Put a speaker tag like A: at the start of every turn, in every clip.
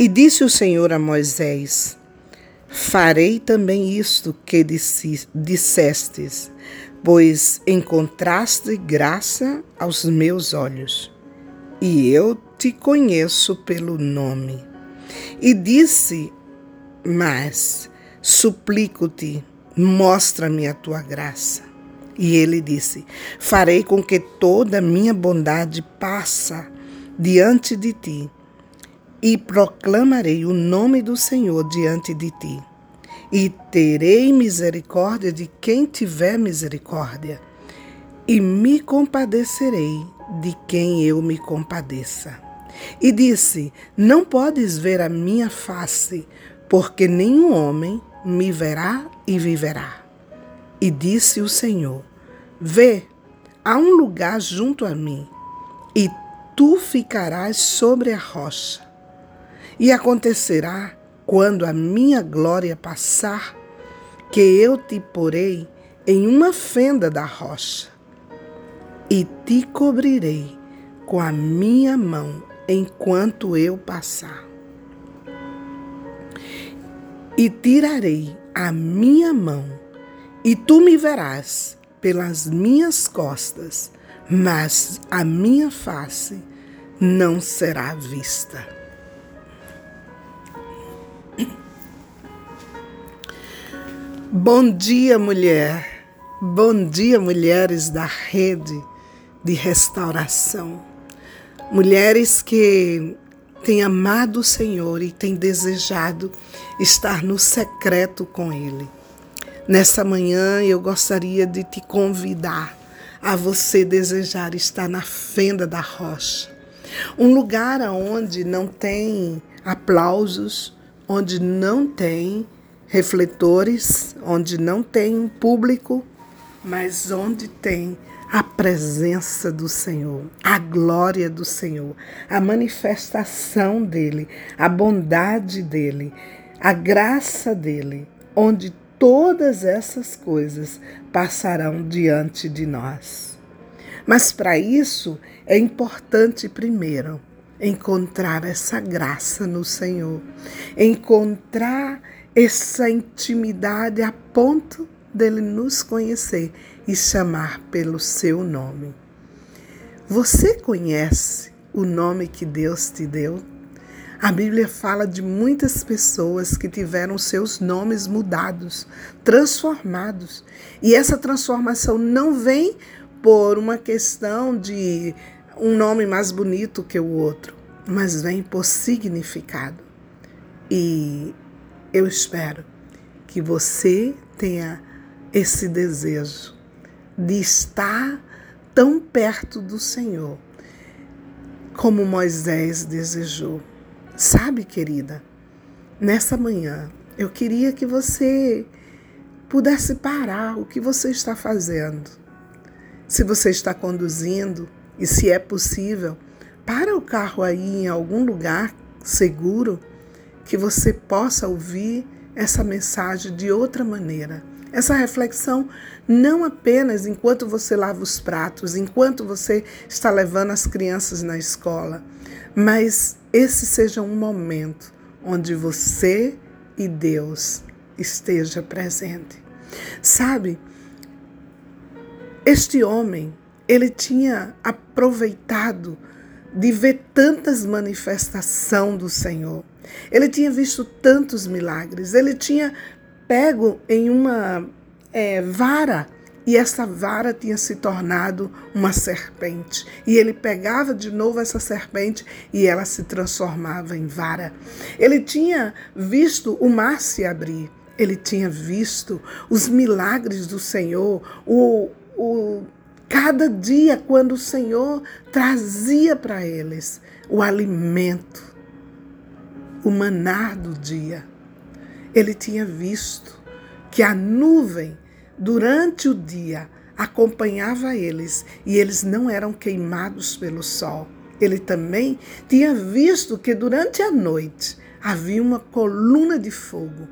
A: E disse o Senhor a Moisés: Farei também isto que dissestes, pois encontraste graça aos meus olhos, e eu te conheço pelo nome. E disse: Mas suplico-te, mostra-me a tua graça. E ele disse: Farei com que toda a minha bondade passa diante de ti e proclamarei o nome do Senhor diante de ti. E terei misericórdia de quem tiver misericórdia, e me compadecerei de quem eu me compadeça. E disse: Não podes ver a minha face, porque nenhum homem me verá e viverá. E disse o Senhor: Vê, há um lugar junto a mim, e tu ficarás sobre a rocha e acontecerá, quando a minha glória passar, que eu te porei em uma fenda da rocha e te cobrirei com a minha mão enquanto eu passar. E tirarei a minha mão, e tu me verás pelas minhas costas, mas a minha face não será vista. Bom dia, mulher. Bom dia, mulheres da rede de restauração. Mulheres que têm amado o Senhor e têm desejado estar no secreto com Ele. Nessa manhã eu gostaria de te convidar a você desejar estar na fenda da rocha. Um lugar onde não tem aplausos, onde não tem refletores, onde não tem um público, mas onde tem a presença do Senhor, a glória do Senhor, a manifestação dele, a bondade dele, a graça dele, onde todas essas coisas passarão diante de nós. Mas para isso é importante primeiro encontrar essa graça no Senhor, encontrar essa intimidade a ponto dele nos conhecer e chamar pelo seu nome. Você conhece o nome que Deus te deu? A Bíblia fala de muitas pessoas que tiveram seus nomes mudados, transformados. E essa transformação não vem por uma questão de um nome mais bonito que o outro, mas vem por significado. E eu espero que você tenha esse desejo de estar tão perto do Senhor como Moisés desejou. Sabe, querida, nessa manhã eu queria que você pudesse parar o que você está fazendo. Se você está conduzindo e se é possível, para o carro aí em algum lugar seguro que você possa ouvir essa mensagem de outra maneira. Essa reflexão não apenas enquanto você lava os pratos, enquanto você está levando as crianças na escola, mas esse seja um momento onde você e Deus esteja presente. Sabe, este homem, ele tinha aproveitado de ver tantas manifestações do Senhor. Ele tinha visto tantos milagres, ele tinha pego em uma é, vara e essa vara tinha se tornado uma serpente. E ele pegava de novo essa serpente e ela se transformava em vara. Ele tinha visto o mar se abrir, ele tinha visto os milagres do Senhor, o, o cada dia quando o Senhor trazia para eles o alimento o manar do dia. Ele tinha visto que a nuvem, durante o dia, acompanhava eles e eles não eram queimados pelo sol. Ele também tinha visto que durante a noite havia uma coluna de fogo.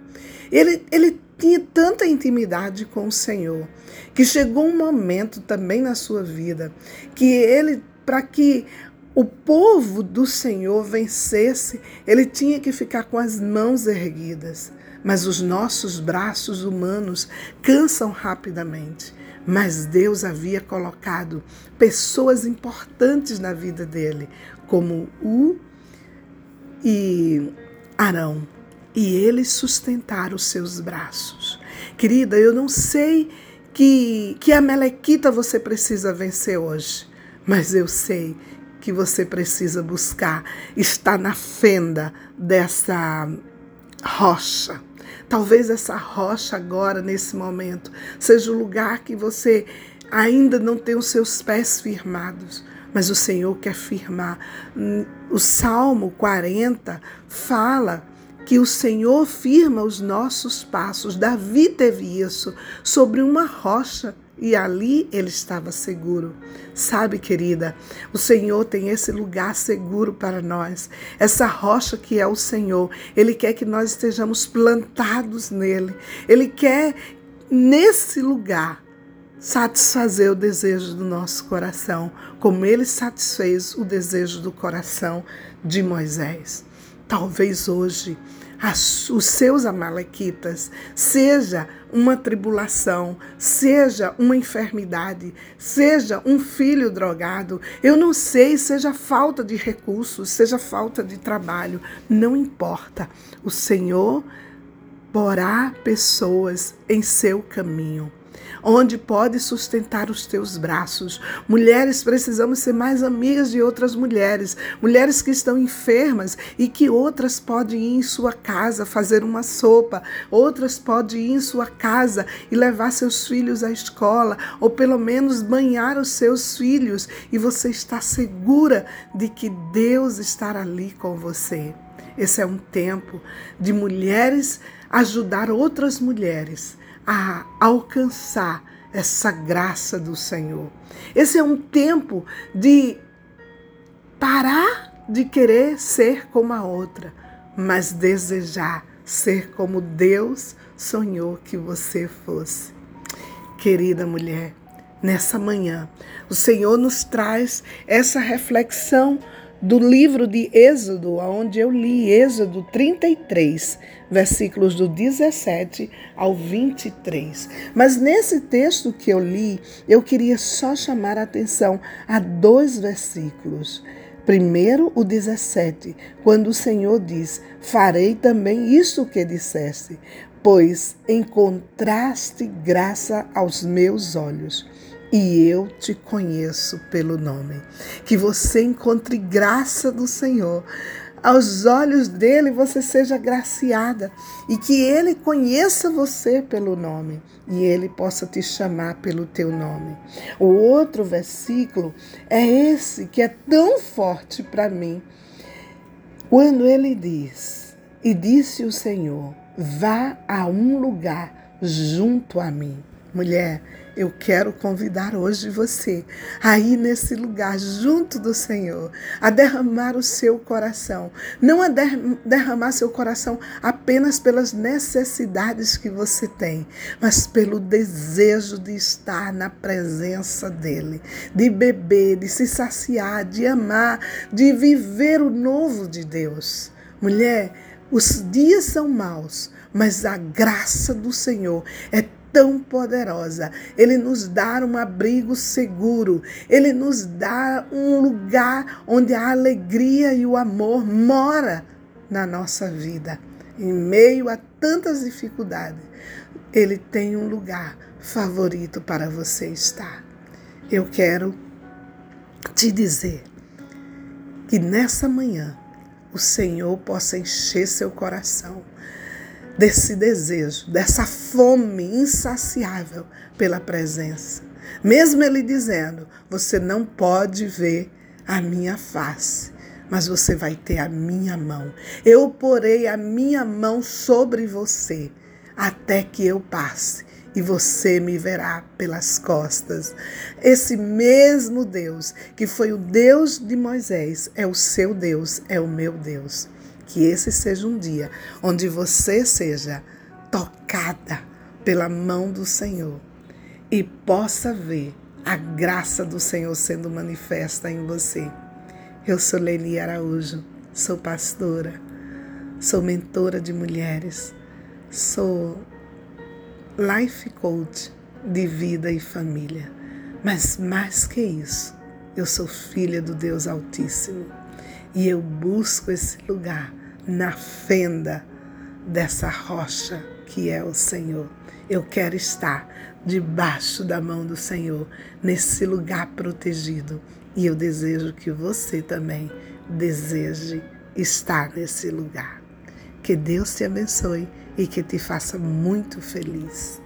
A: Ele, ele tinha tanta intimidade com o Senhor que chegou um momento também na sua vida que ele, para que o povo do Senhor vencesse, ele tinha que ficar com as mãos erguidas. Mas os nossos braços humanos cansam rapidamente. Mas Deus havia colocado pessoas importantes na vida dele, como U e Arão. E eles sustentaram os seus braços. Querida, eu não sei que, que a melequita você precisa vencer hoje, mas eu sei que você precisa buscar está na fenda dessa rocha. Talvez essa rocha agora, nesse momento, seja o lugar que você ainda não tem os seus pés firmados, mas o Senhor quer firmar. O Salmo 40 fala que o Senhor firma os nossos passos. Davi teve isso sobre uma rocha e ali ele estava seguro. Sabe, querida, o Senhor tem esse lugar seguro para nós, essa rocha que é o Senhor. Ele quer que nós estejamos plantados nele. Ele quer, nesse lugar, satisfazer o desejo do nosso coração, como ele satisfez o desejo do coração de Moisés. Talvez hoje as, os seus amalequitas seja uma tribulação, seja uma enfermidade, seja um filho drogado, eu não sei, seja falta de recursos, seja falta de trabalho, não importa. O Senhor porá pessoas em seu caminho onde pode sustentar os teus braços. Mulheres, precisamos ser mais amigas de outras mulheres, mulheres que estão enfermas e que outras podem ir em sua casa fazer uma sopa, outras podem ir em sua casa e levar seus filhos à escola, ou pelo menos banhar os seus filhos, e você está segura de que Deus estará ali com você. Esse é um tempo de mulheres ajudar outras mulheres a alcançar essa graça do Senhor. Esse é um tempo de parar de querer ser como a outra, mas desejar ser como Deus sonhou que você fosse. Querida mulher, nessa manhã, o Senhor nos traz essa reflexão do livro de Êxodo, onde eu li Êxodo 33, versículos do 17 ao 23. Mas nesse texto que eu li, eu queria só chamar a atenção a dois versículos. Primeiro, o 17, quando o Senhor diz: Farei também isso que disseste, pois encontraste graça aos meus olhos e eu te conheço pelo nome. Que você encontre graça do Senhor. Aos olhos dele você seja agraciada e que ele conheça você pelo nome e ele possa te chamar pelo teu nome. O outro versículo é esse que é tão forte para mim. Quando ele diz: E disse o Senhor: Vá a um lugar junto a mim. Mulher, eu quero convidar hoje você a ir nesse lugar junto do Senhor, a derramar o seu coração. Não a derramar seu coração apenas pelas necessidades que você tem, mas pelo desejo de estar na presença dEle, de beber, de se saciar, de amar, de viver o novo de Deus. Mulher, os dias são maus, mas a graça do Senhor é tão poderosa. Ele nos dá um abrigo seguro. Ele nos dá um lugar onde a alegria e o amor mora na nossa vida. Em meio a tantas dificuldades, ele tem um lugar favorito para você estar. Eu quero te dizer que nessa manhã o Senhor possa encher seu coração desse desejo, dessa fome insaciável pela presença. Mesmo ele dizendo: Você não pode ver a minha face, mas você vai ter a minha mão. Eu porei a minha mão sobre você até que eu passe e você me verá pelas costas. Esse mesmo Deus que foi o Deus de Moisés é o seu Deus, é o meu Deus. Que esse seja um dia onde você seja tocada pela mão do Senhor e possa ver a graça do Senhor sendo manifesta em você. Eu sou Leni Araújo, sou pastora, sou mentora de mulheres, sou life coach de vida e família. Mas mais que isso, eu sou filha do Deus Altíssimo e eu busco esse lugar na fenda dessa rocha que é o Senhor. Eu quero estar debaixo da mão do Senhor, nesse lugar protegido. E eu desejo que você também deseje estar nesse lugar. Que Deus te abençoe e que te faça muito feliz.